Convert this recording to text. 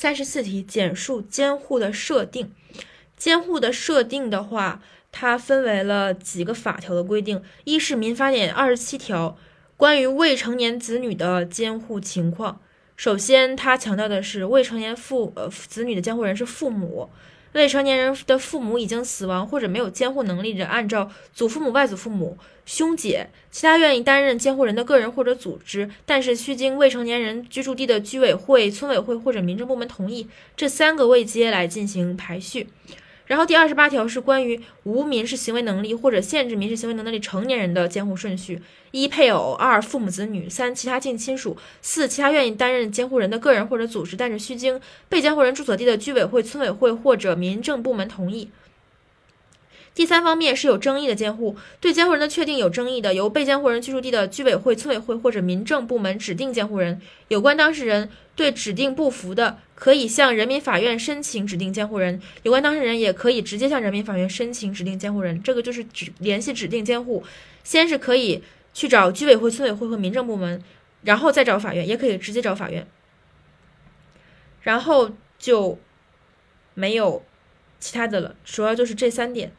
三十四题，简述监护的设定。监护的设定的话，它分为了几个法条的规定。一是民法典二十七条关于未成年子女的监护情况。首先，它强调的是未成年父呃子女的监护人是父母。未成年人的父母已经死亡或者没有监护能力的，按照祖父母、外祖父母、兄姐、其他愿意担任监护人的个人或者组织，但是需经未成年人居住地的居委会、村委会或者民政部门同意，这三个未接来进行排序。然后第二十八条是关于无民事行为能力或者限制民事行为能力成年人的监护顺序：一、配偶；二、父母子女；三、其他近亲属；四、其他愿意担任监护人的个人或者组织，但是需经被监护人住所地的居委会、村委会或者民政部门同意。第三方面是有争议的监护，对监护人的确定有争议的，由被监护人居住地的居委会、村委会或者民政部门指定监护人。有关当事人对指定不服的，可以向人民法院申请指定监护人。有关当事人也可以直接向人民法院申请指定监护人。这个就是指联系指定监护，先是可以去找居委会、村委会和民政部门，然后再找法院，也可以直接找法院。然后就没有其他的了，主要就是这三点。